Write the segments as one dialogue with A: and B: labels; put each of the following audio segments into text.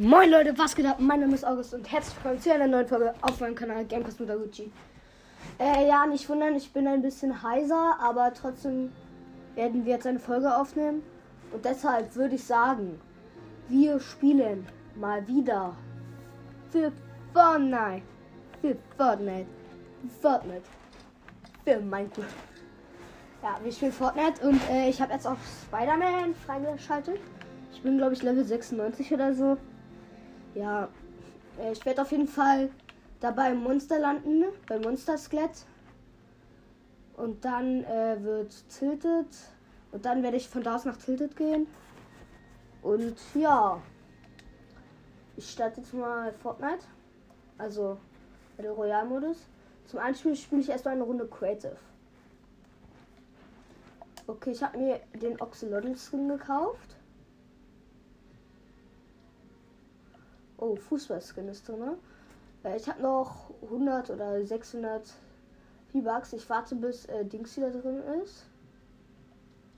A: Moin Leute, was geht ab? Mein Name ist August und herzlich willkommen zu einer neuen Folge auf meinem Kanal Gamecast mit Aguchi. Äh, ja, nicht wundern, ich bin ein bisschen heiser, aber trotzdem werden wir jetzt eine Folge aufnehmen. Und deshalb würde ich sagen, wir spielen mal wieder für Fortnite. Für Fortnite. Fortnite. Für Minecraft. Ja, wir spielen Fortnite und äh, ich habe jetzt auch Spider-Man freigeschaltet. Ich bin, glaube ich, Level 96 oder so. Ja, äh, ich werde auf jeden Fall dabei im Monster landen, beim Monster Skelett. Und dann äh, wird Tilted. Und dann werde ich von da aus nach Tilted gehen. Und ja, ich starte jetzt mal Fortnite. Also der Royal-Modus. Zum Einspiel spiele ich erstmal eine Runde Creative. Okay, ich habe mir den Oxalotl Skin gekauft. Oh, Fußballskin ist drin. Äh, ich habe noch 100 oder 600 V-Bucks. Ich warte bis äh, Dings wieder drin ist.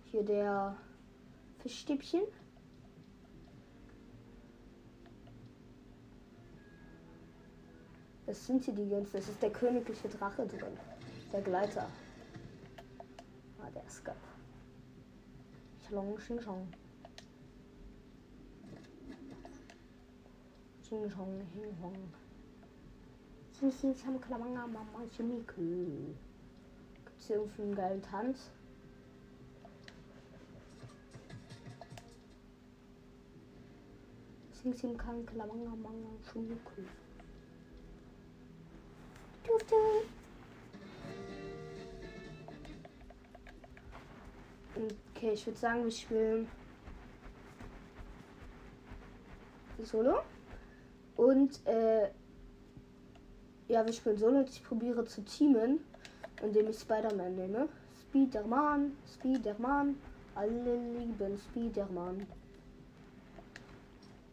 A: Hier der Fischstäbchen. Das sind hier die ganzen. Das ist der königliche Drache drin. Der Gleiter. Ah, der ist geil. Chlong, Xing Chong. Xing Chong, Hing Hong. Xing Xing Cham Klamanga Mama Chemiku. Gibt's hier irgendwie Tanz? Xing Kang Klamanga Chemiku. Dufte. Okay, ich würde sagen, wir spielen Solo. Und äh, ja, wir spielen Solo und ich probiere zu teamen, indem ich Spider-Man nehme. Spider-Man, Spider-Man, alle lieben Spider-Man.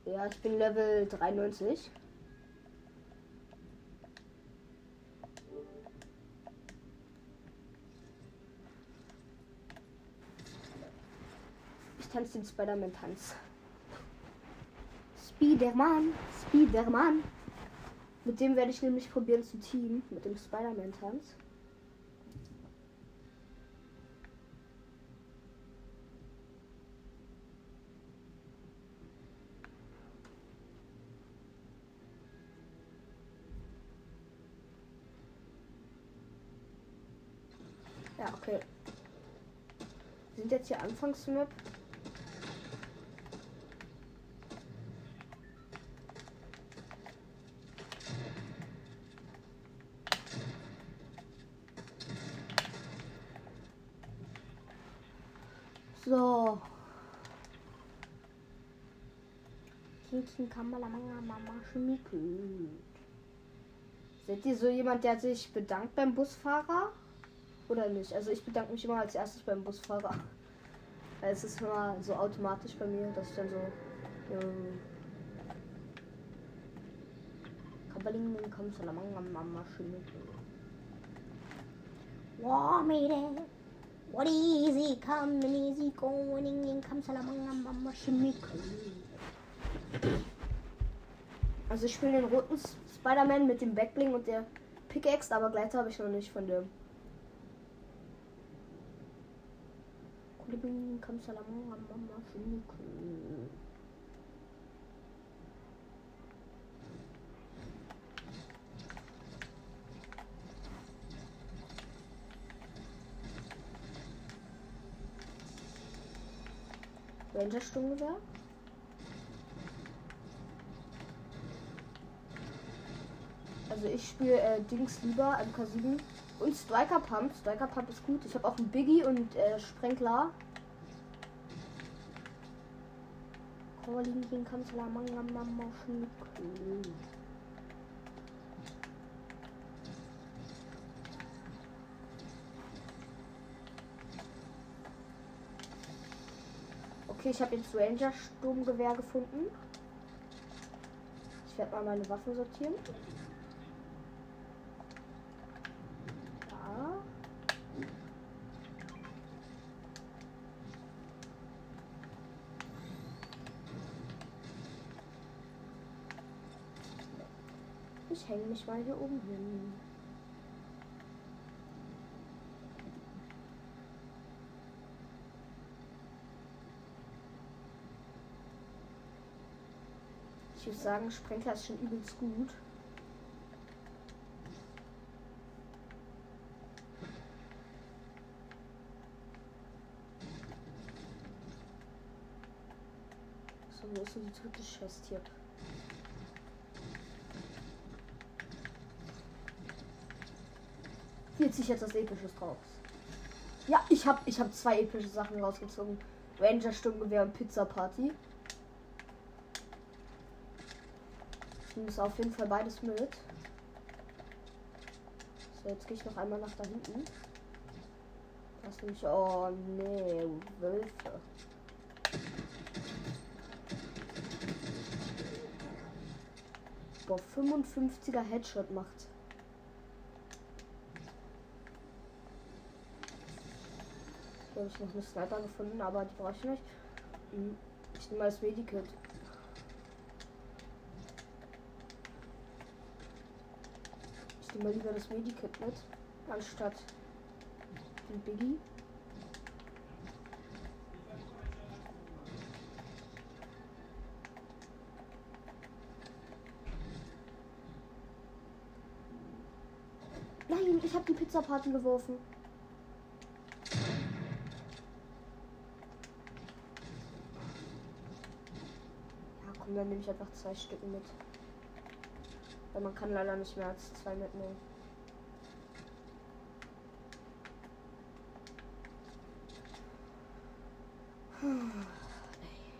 A: Ja, ich bin Level 93. Ich tanze den Spider-Man-Tanz. Spider-Man, Spider-Man. Mit dem werde ich nämlich probieren zu teamen. Mit dem Spider-Man-Tanz. Ja, okay. Wir sind jetzt hier Anfangsmap. Kinkin Kamalamanga Mama Schmiku. Seid ihr so jemand, der sich bedankt beim Busfahrer? Oder nicht? Also ich bedanke mich immer als erstes beim Busfahrer. Weil es ist immer so automatisch bei mir, dass ich dann so. Ähm, Kabaling Kamalamanga Mama Schmiku. Wow, made What easy come and easy going in come salamanga mama shimiku. Also ich spiele den roten Spider-Man mit dem Backbling und der Pickaxe, aber Gleiter habe ich noch nicht von dem. Come salamanga Also ich spiele äh, Dings lieber MK7 und Striker Pump. Striker Pump ist gut. Ich habe auch einen Biggie und äh, Sprenkler. Manga Mama Schnuckel. Okay, ich habe jetzt Ranger Sturmgewehr gefunden. Ich werde mal meine Waffen sortieren. Ja. Ich hänge mich mal hier oben hin. Ich würde sagen, Sprenkler ist schon übelst gut. So, wo ist denn die dritte Chest hier? Hier ziehe ich jetzt das Episches draus. Ja, ich habe ich hab zwei epische Sachen rausgezogen. Ranger Sturmgewehr und Pizza Party. Ich es auf jeden Fall beides mit. So, jetzt gehe ich noch einmal nach da hinten. Ist nämlich. Oh nee, Wölfe. Boah, 55er Headshot macht. Hier habe ich noch eine Sniper gefunden, aber die brauche ich nicht. Hm, Ich nehme mal das Medikit. Ich nehme mal lieber das Medikit mit, anstatt den Biggie. Nein, ich habe die Pizza-Party geworfen. Ja, komm, dann nehme ich einfach zwei Stücken mit. Weil man kann leider nicht mehr als zwei mitnehmen.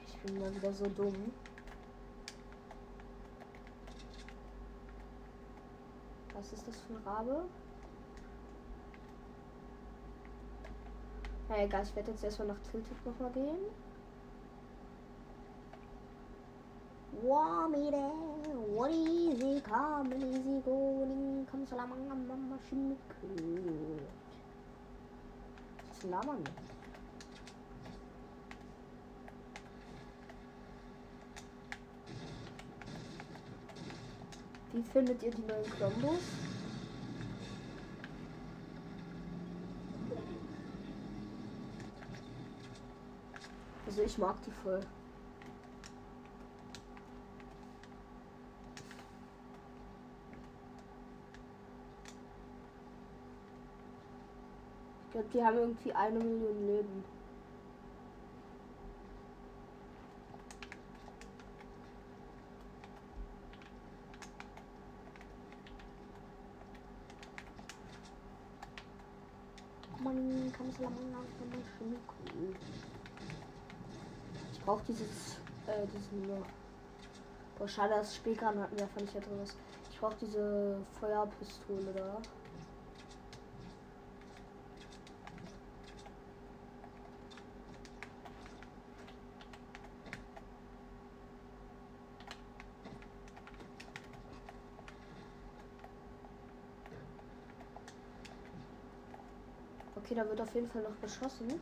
A: Ich bin mal wieder so dumm. Was ist das für ein Rabe? Na egal, ich werde jetzt erstmal nach Tilted nochmal gehen. Wamire, what easy come, easy going, come salamanga mama shimiku. Slaman. Wie findet ihr die neuen Kombos? Also ich mag die voll. Glaube, die haben irgendwie eine Million Leben. Man kann es lange cool. Ich brauche dieses, äh, diesen, ja. Boah, schade, dass Spielkran hatten wir einfach nicht da drin ist. Ich brauche diese Feuerpistole da. Da wird auf jeden Fall noch geschossen.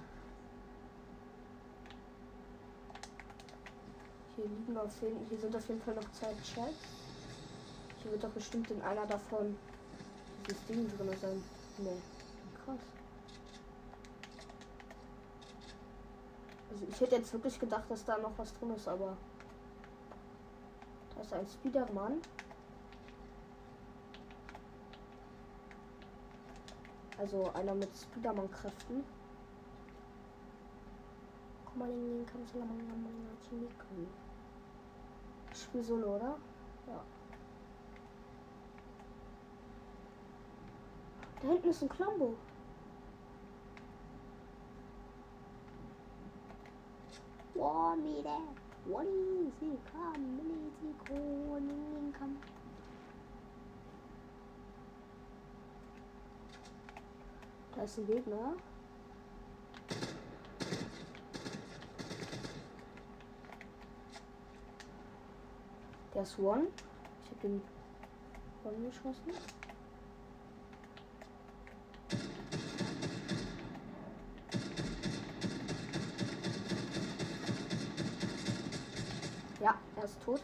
A: Hier liegen auf jeden, hier sind auf jeden Fall noch zwei Chests. Hier wird doch bestimmt in einer davon dieses Ding drin sein. Nee, krass. Also ich hätte jetzt wirklich gedacht, dass da noch was drin ist, aber da ist ein Spiderman. Also einer mit Spiderman-Kräften. Guck mal, den mal Ich spiele solo, oder? Ja. Da hinten ist ein Klombo. One meter, one easy come, easy come, come. Da ist ein Gegner. Der ist One. Ich habe den One geschossen. Ja, er ist tot.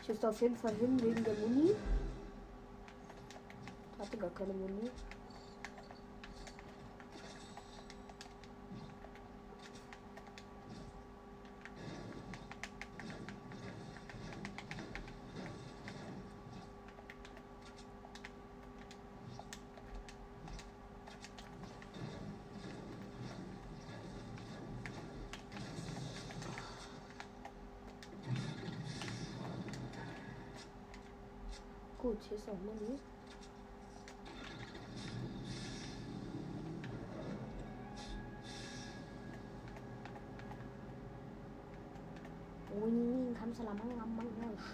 A: Ich müsste auf jeden Fall hin wegen der Muni. Hatte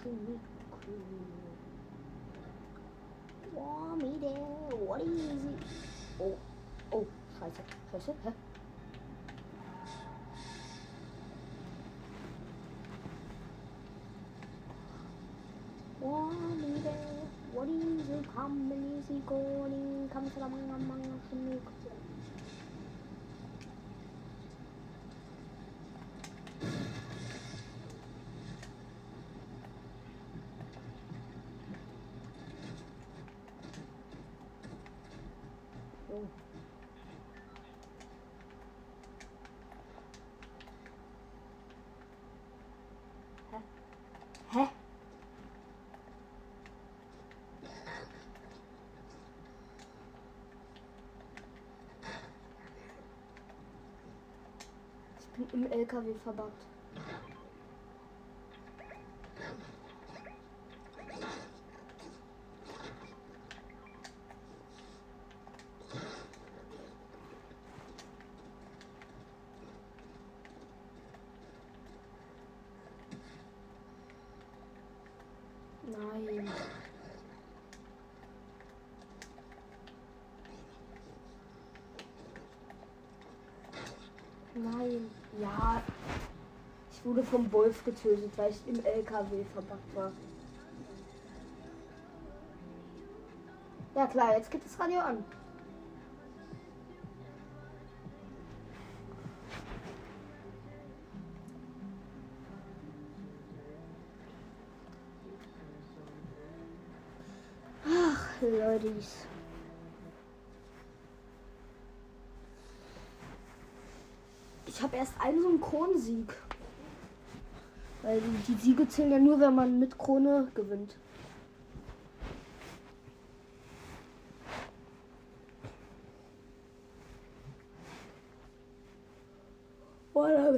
A: Kamsalamanga, Schniku. Boah, Mide, what is it? Oh, oh, scheiße, scheiße, hä? Mide, what is it? Come, is it going? Kamsalamanga, Schniku. Oh. Bin im LKW verbuggt. Nein. Nein. Ja. Ich wurde vom Wolf getötet, weil ich im LKW verpackt war. Ja klar, jetzt geht das Radio an. Ach, Leute. Ich habe erst einen Synchronsieg. Weil die, Siege zählen ja nur, wenn man mit Krone gewinnt.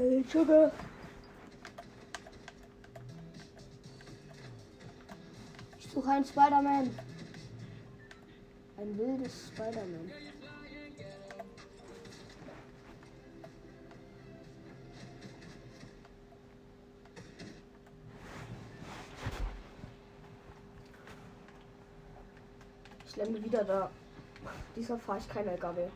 A: Watermelon Sugar. Ich suche einen Spider-Man. Ein wildes Spider-Man. bin wieder da. Diesmal fahre ich kein LKW.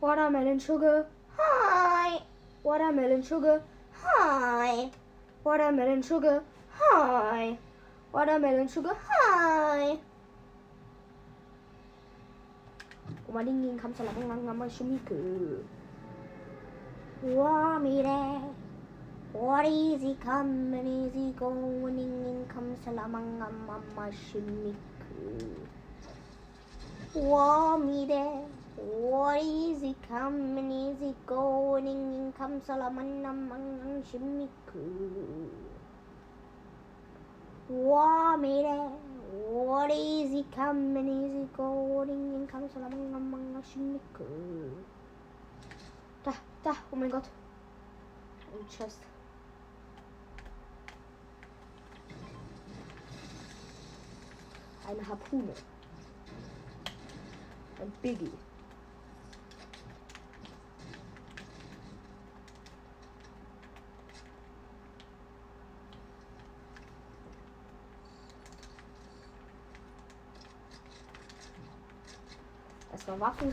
A: Watermelon Sugar. Hi. Watermelon Sugar. Hi. Watermelon Sugar. Hi. Watermelon Sugar. Hi. Oma Ding Ding kam zu lang lang lang mal Schumike. Wow, mir What easy come and easy going, in comes Salamangama um, um, um, Shimiku. Wami there. What easy come and easy going, in comes Salamangama Shimiku. Wami there. What easy come and easy going, in comes Salamangama Shimiku. Da, da, oh my god. I'm just. Eine Harpune. Ein Biggie. Erstmal Waffen.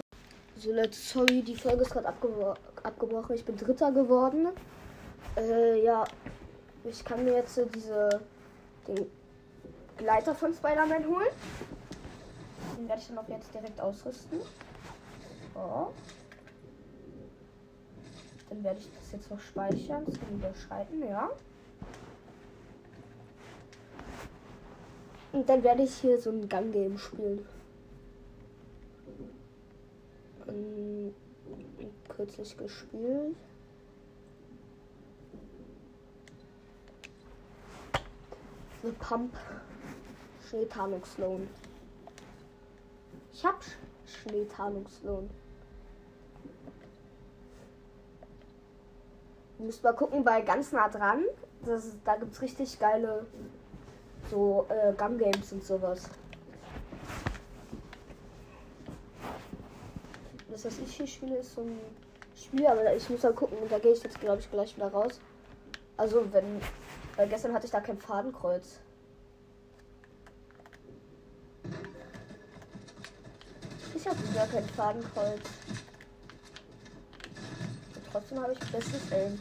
A: So Leute, sorry, die Folge ist gerade abgebro abgebrochen. Ich bin Dritter geworden. Äh, ja, ich kann mir jetzt äh, diese den Gleiter von Spider-Man holen. Den werde ich dann auch jetzt direkt ausrüsten. So. Dann werde ich das jetzt noch speichern. Das kann überschreiten, ja. Und dann werde ich hier so ein Gang Game spielen. Ähm, kürzlich gespielt. The Pump. Schneetarnungslohn. Ich hab Sch Schneetarnungslohn. Müsst mal gucken, bei ganz nah dran. Das ist, da gibt's richtig geile so äh, Gun Games und sowas. Das, was ich hier spiele, ist so ein Spiel, aber ich muss mal gucken und da gehe ich jetzt, glaube ich, gleich wieder raus. Also, wenn. Weil gestern hatte ich da kein Fadenkreuz. Ich habe wieder kein Fadenkreuz. Und trotzdem habe ich bestes Aim.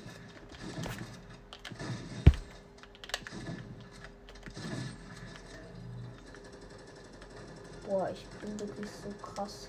A: Boah, ich bin wirklich so krass.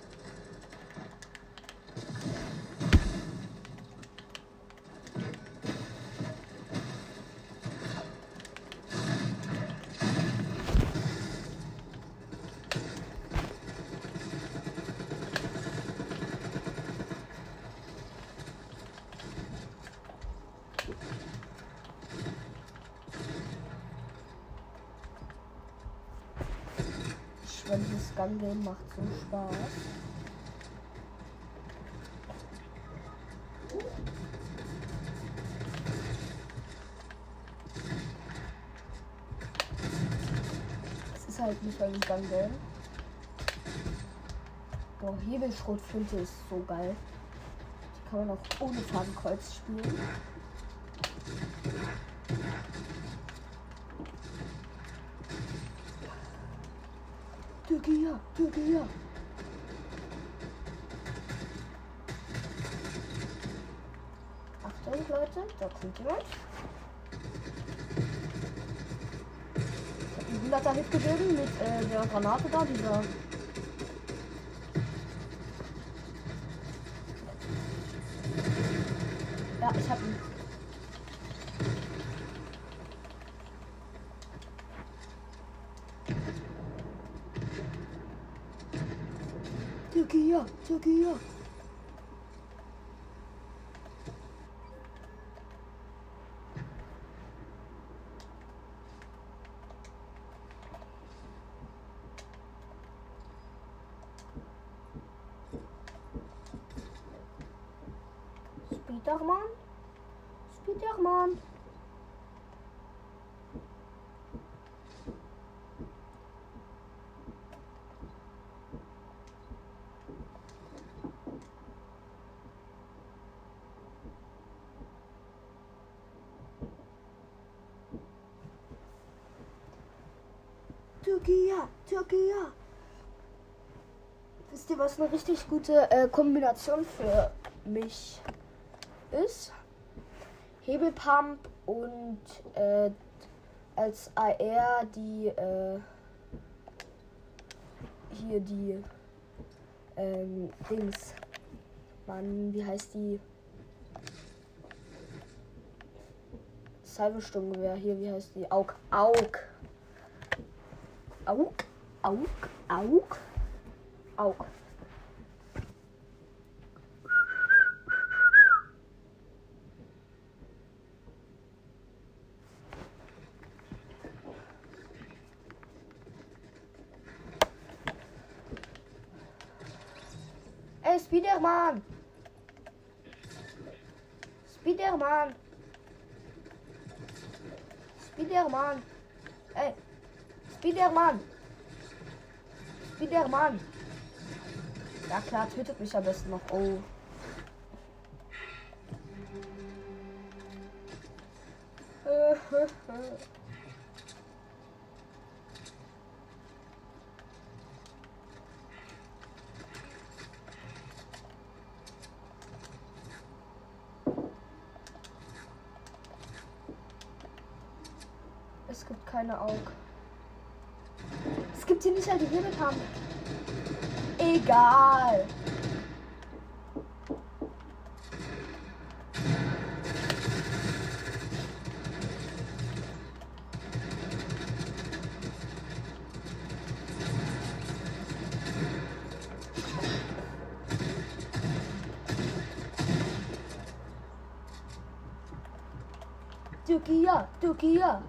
A: Wenn dieses Gun Game macht so Spaß. Es ist halt nicht ein Gun Game. Boah, Hebelschrotflinte ist so geil. Die kann man auch ohne Fadenkreuz spielen. Türkei, Türkei. Achtung, Leute, da kommt jemand. Ich hab einen 100er Hit mit äh, der Granate da, dieser. Ja, ich hab ihn. Türkei, Türkei. Spiderman? Spiderman? Türkei, Türkei. Wisst ihr, was eine richtig gute äh, Kombination für mich ist? Hebelpump und äh, als AR die äh, hier die ähm, Dings. Mann, wie heißt die? Salvesturmgewehr hier, wie heißt die? Aug, Aug. Aug, Aug, Aug, Aug. Ey, Spiderman! Spiderman! Spiderman! Ey! Spiderman! Spiderman! Ja klar, tötet mich am besten noch. Oh. keine Aug. Es gibt hier nicht mal die Hebelkamp. Egal. Dukia, Dukia.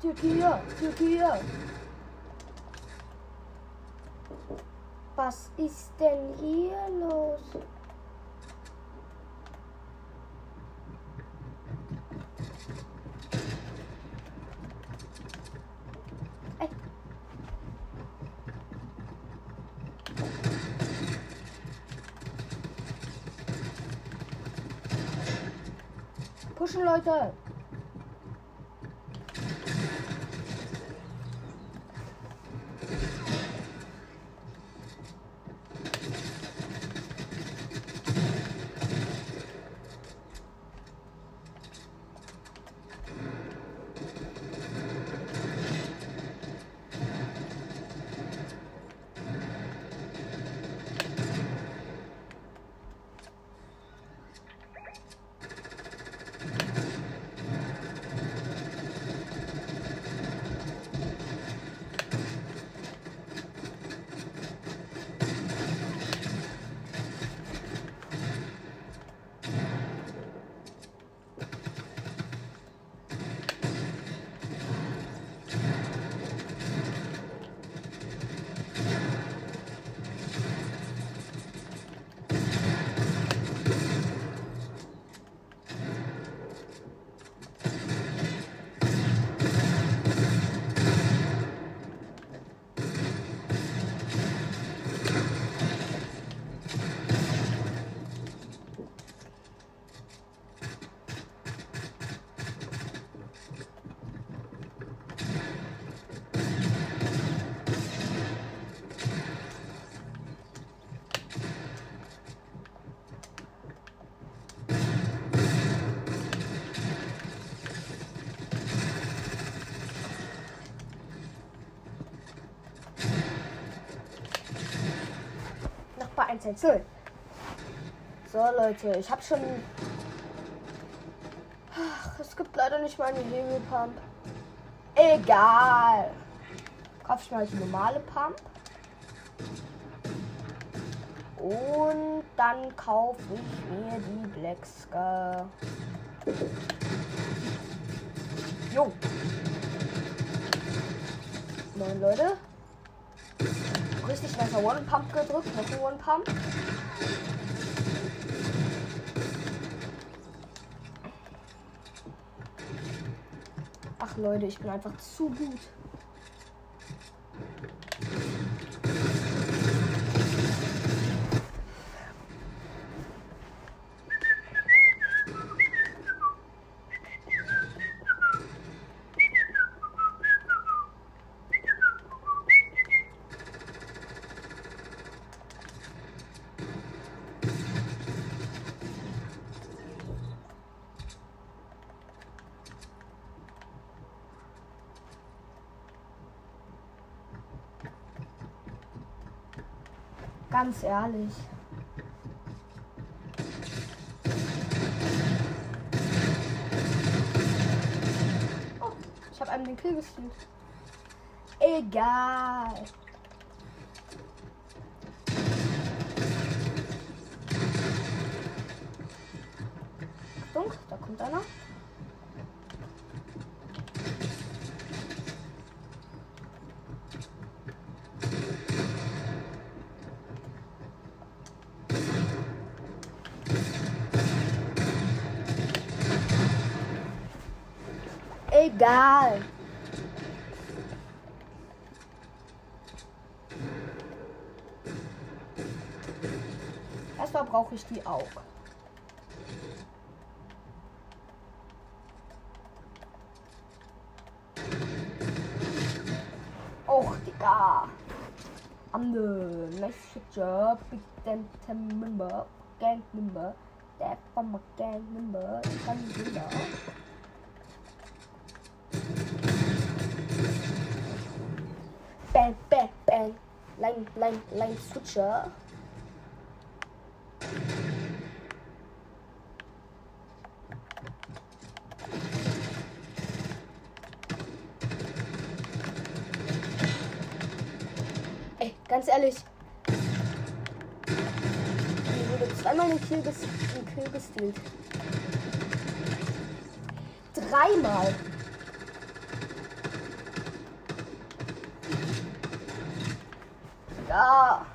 A: Türkei, Türkei. Was ist denn hier los? Pushen, Leute. 110. So, Leute, ich habe schon. Ach, es gibt leider nicht mal eine Hebelpump. Egal. Kaufe ich halt die normale Pump. Und dann kaufe ich mir die Black Scar. Jo. Moin Leute. Richtig nicer One Pump gedrückt. Noch ein One Pump. Ach Leute, ich bin einfach zu gut. Ganz ehrlich. Oh, ich habe einem den Kill gestealt. Egal. Achtung, da kommt einer. Erstmal brauche ich die auch. Och, Digga. I'm the messenger, big damn member, gang member, that from a gang member, gang member. Bang, bang, bang, line, line, line switcher. Ganz ehrlich. Mir wurde zweimal ein Kill, ges ein Kill gestealt. Dreimal. Ja.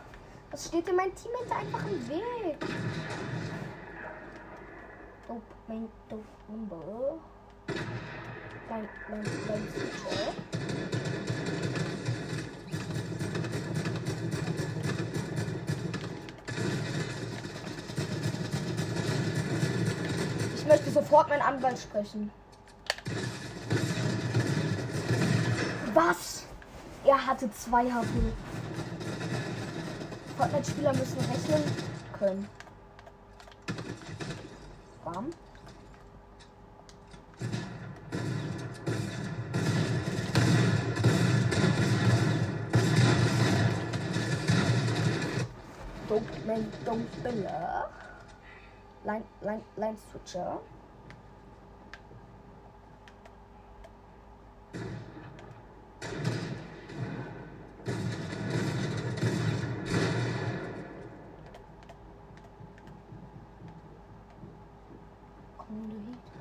A: Was steht denn mein Teammate einfach im Weg? Oh, mein Number. Mein, mein, mein Switcher. Möchte sofort meinen Anwalt sprechen. Was? Er hatte zwei HP. Fortnite-Spieler müssen rechnen können. Warm. Dunklen, dunkler. Line, line, line switcher. Kommando Heat.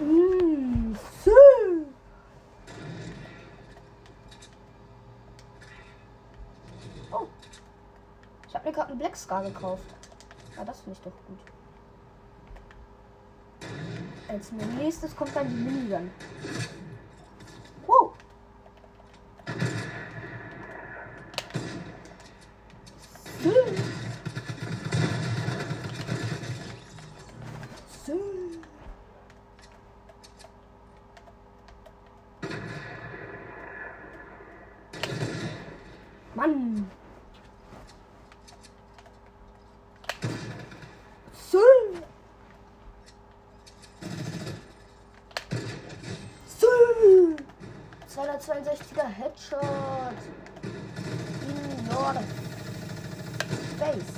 A: Mm, so. Oh. Ich habe mir gerade einen Black Scar gekauft. Ah, das finde ich doch gut. Als nächstes kommt dann die Minigun. Wow. So. So. Mann. So. So. 262er Headshot. In your face.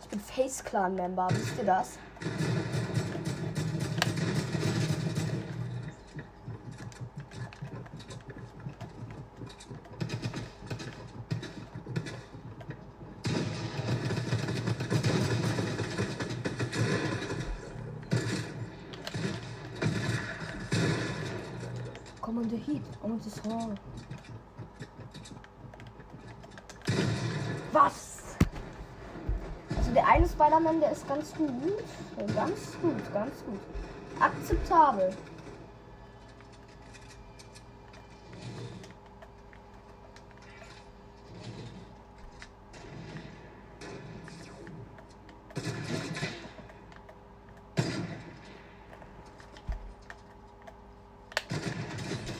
A: Ich bin Face Clan Member, wisst ihr das? Come on the heat, on the hall. Was? Also der eine Spider-Man, der ist ganz gut. Ganz gut, ganz gut. Akzeptabel.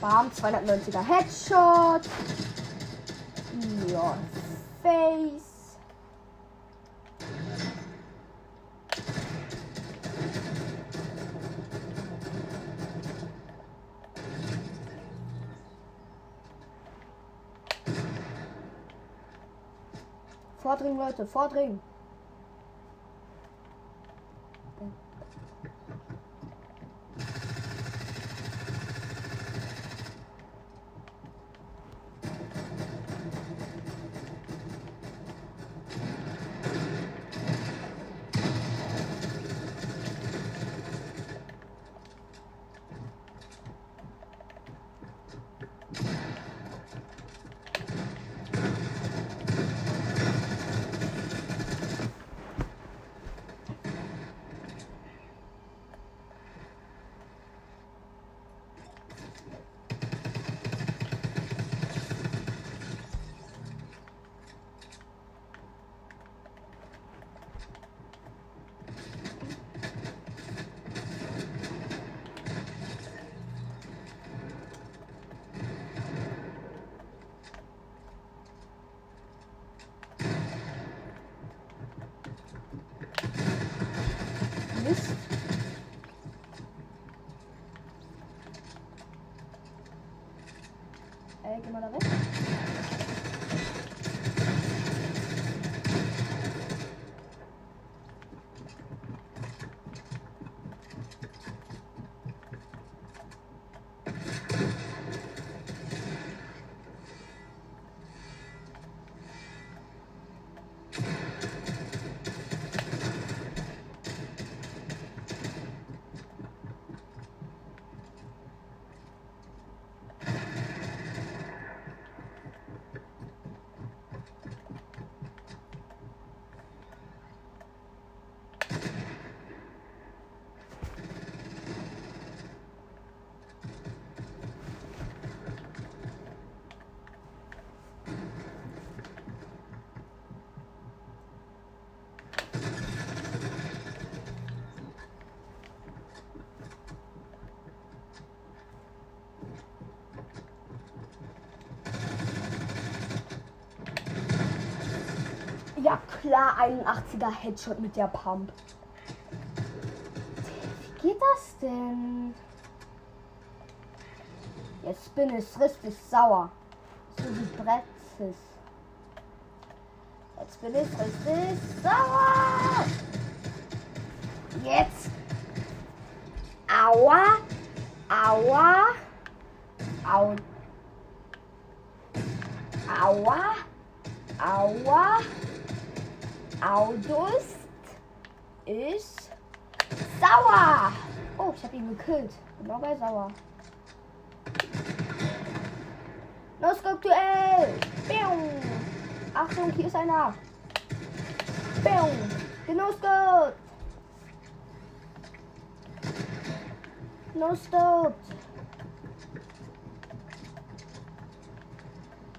A: Bam, 290er Headshot. Vordringen, Leute, vordringen. Äh, geh mal da weg. Klar, 81er Headshot mit der Pump. Wie geht das denn? Jetzt bin ich richtig sauer. So wie Bretzes. Jetzt bin ich richtig sauer. Jetzt. Aua. Aua. Au. Aua. Aua. Autos ist sauer. Oh, ich habe ihn gekillt. Genau bei sauer. No-Scope-Duell. Achtung, hier ist einer. Bium. No-Scope. No-Scope.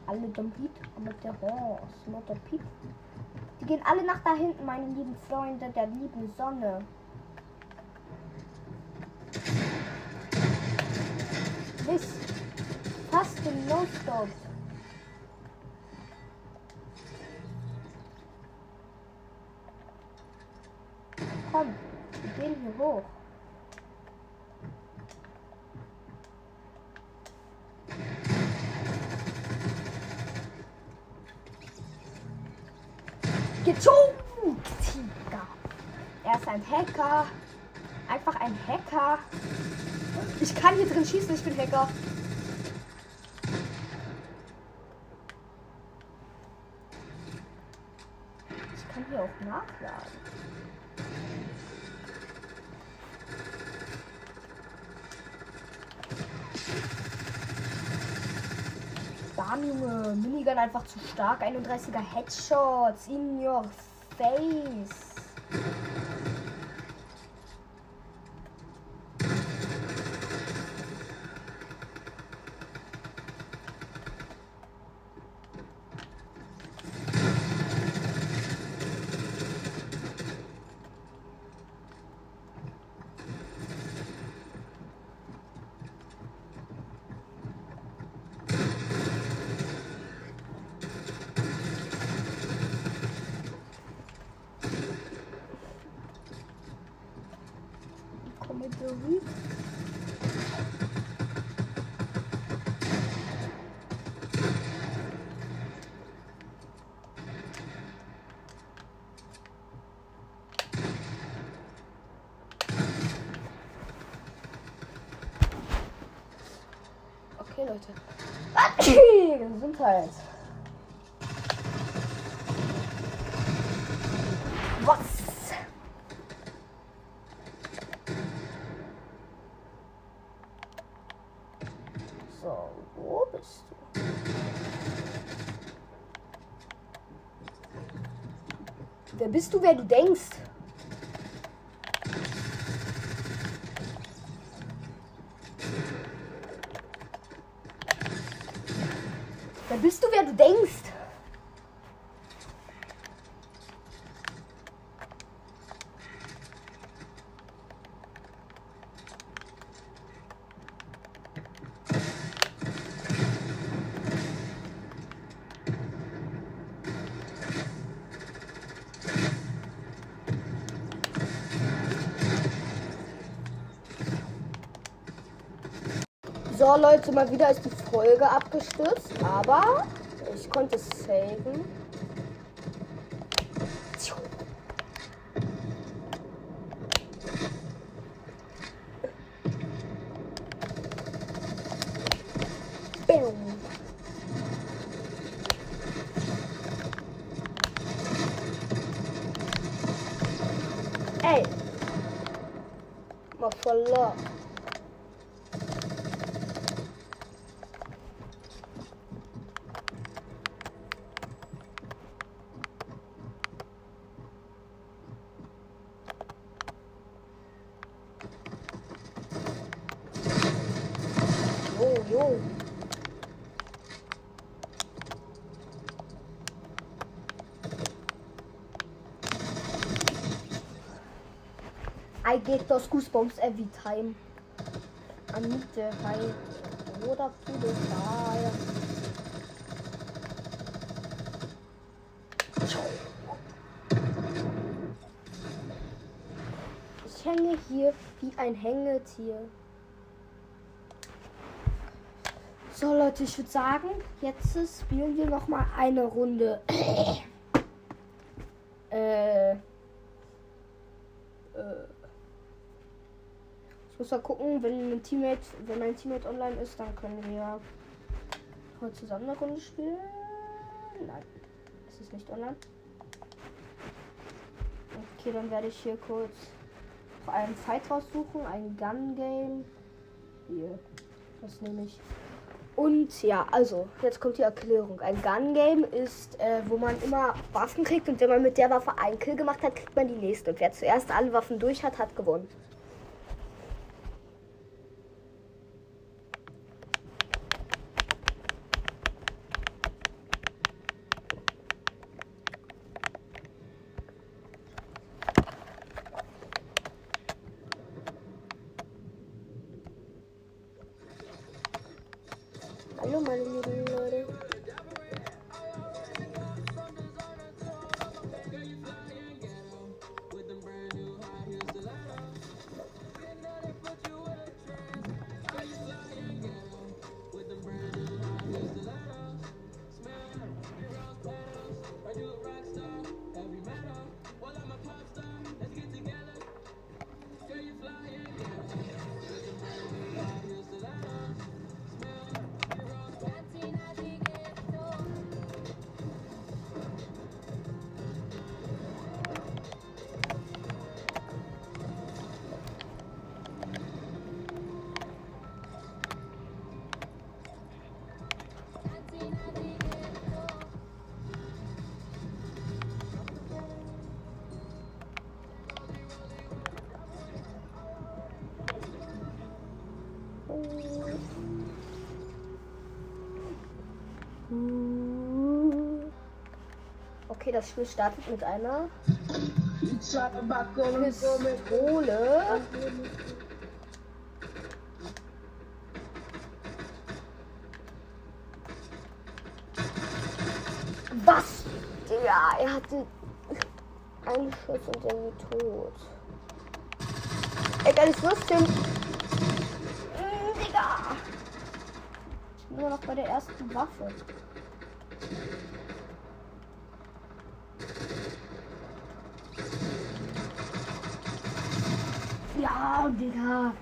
A: Alle Dompit mit der Horse. Not der Piep. Gehen alle nach da hinten, meine lieben Freunde der lieben Sonne. Mist. Fast den No-Stop. Komm, wir gehen hier hoch. Hacker. Einfach ein Hacker. Ich kann hier drin schießen, ich bin Hacker. Ich kann hier auch nachladen. Bam, Junge. Minigun einfach zu stark. 31er Headshots in your face. Komödie. Okay, Leute. Gesundheit. Was? So, wo bist du? Wer bist du, wer du denkst? Wer bist du, wer du denkst? Leute, mal wieder ist die Folge abgestürzt, aber ich konnte es saven. Bam. Ey. Mashallah. Jo, jo. I get those goosebumps every time. I need the high oder to the fire. Ich hänge hier wie ein Hängetier. So Leute, ich würde sagen, jetzt spielen wir noch mal eine Runde. äh, äh, ich muss mal gucken, wenn ein Teammate, wenn mein Teammate online ist, dann können wir heute zusammen eine Runde spielen. Nein, es ist nicht online. Okay, dann werde ich hier kurz noch einen Fight raussuchen, ein Gun Game. Hier, das nehme ich. Und ja, also, jetzt kommt die Erklärung. Ein Gun Game ist, äh, wo man immer Waffen kriegt und wenn man mit der Waffe einen Kill gemacht hat, kriegt man die nächste. Und wer zuerst alle Waffen durch hat, hat gewonnen. Okay, das Spiel startet mit einer Pistole. Was? Ja, er hatte einen Schuss und irgendwie tot. Egal, lustig. Mm, Nur noch bei der ersten Waffe. Ja, Digga.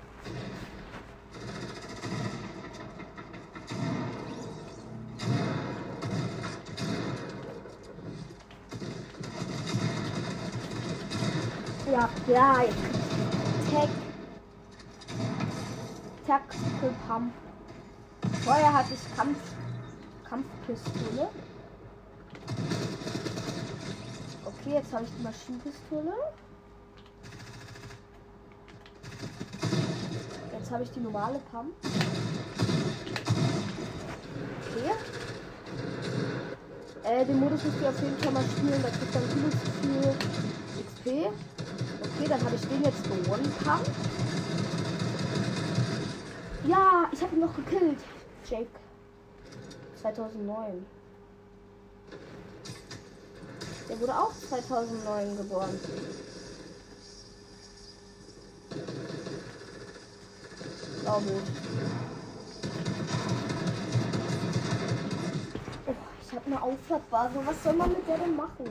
A: Ja, ja, jetzt. Tech. Tactical Pump. Vorher hatte ich Kampf. Kampfpistole. Okay, jetzt habe ich die Maschinenpistole. Jetzt habe ich die normale Pump. Okay. Äh, den Modus müsst ihr auf jeden Fall mal spielen. Da kriegt man viel zu viel XP. Okay, dann habe ich den jetzt gewonnen. Pump. Ja, ich habe ihn noch gekillt. Jake 2009. Der wurde auch 2009 geboren. Glaube ich. Oh, ich habe eine Aufladbare. Was soll man mit der denn machen?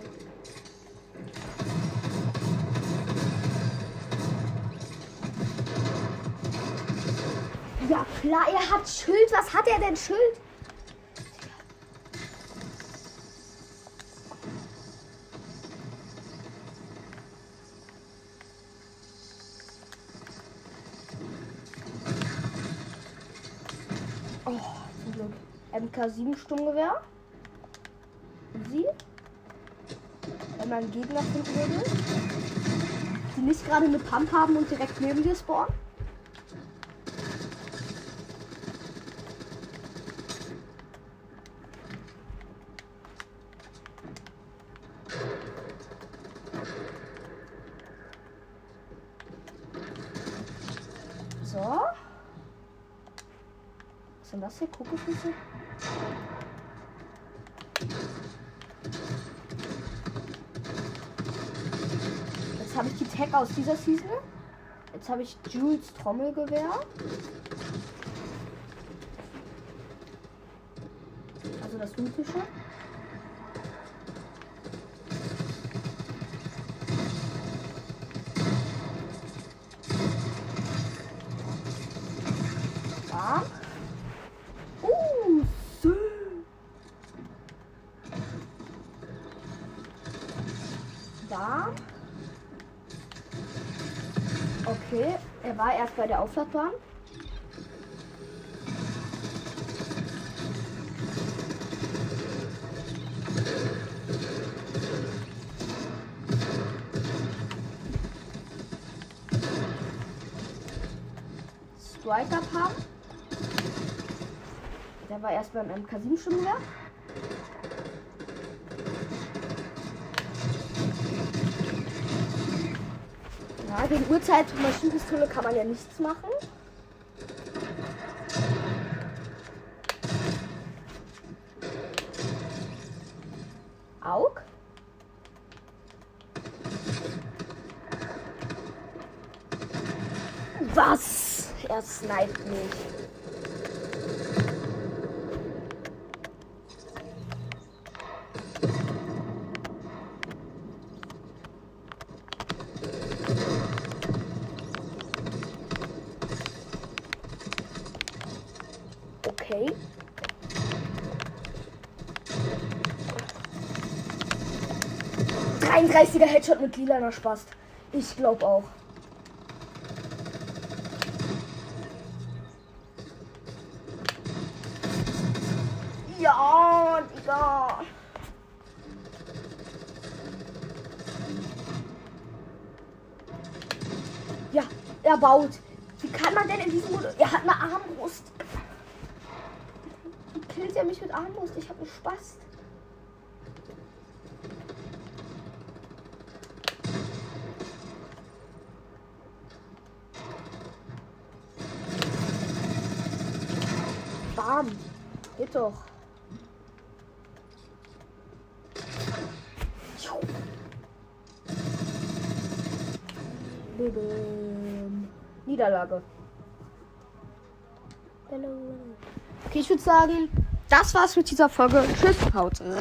A: Ja klar, er hat Schild. Was hat er denn Schild? Oh, zum Glück. MK7 Sturmgewehr. Sie? Wenn man Gegner finden würde, die nicht gerade eine Pump haben und direkt neben dir spawnen. So. Was sind Kokosnüsse? Jetzt habe ich die Tag aus dieser Season. Jetzt habe ich Jules Trommelgewehr. Also das mythische. Bei der Aufladbahn. Striker Pump. Der war erst beim MK7 Sturmgewehr. Ja, gegen Uhrzeit Maschinenpistole kann man ja nichts machen. Aug. Was? Er sniped mich. 30er Headshot mit lilaner Spaß. Ich glaube auch. Ja, Digga. Ja, er baut. Wie kann man denn in diesem Modus... Er hat eine Armbrust. Wie killt er mich mit Armbrust? Ich habe Spaß. Sagen, das war's mit dieser Folge. Tschüss, haut rein.